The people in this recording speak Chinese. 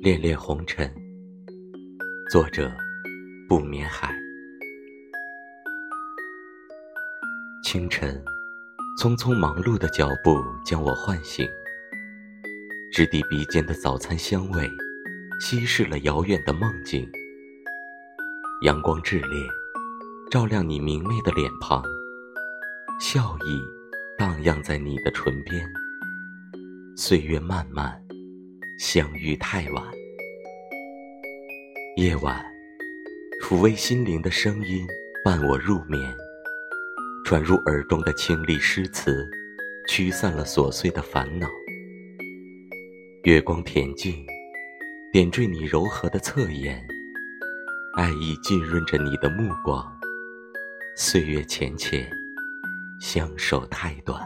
恋恋红尘，作者不眠海。清晨，匆匆忙碌的脚步将我唤醒，直抵鼻尖的早餐香味，稀释了遥远的梦境。阳光炽烈，照亮你明媚的脸庞，笑意荡漾在你的唇边。岁月漫漫。相遇太晚，夜晚，抚慰心灵的声音伴我入眠。传入耳中的清丽诗词，驱散了琐碎的烦恼。月光恬静，点缀你柔和的侧颜，爱意浸润着你的目光。岁月浅浅，相守太短。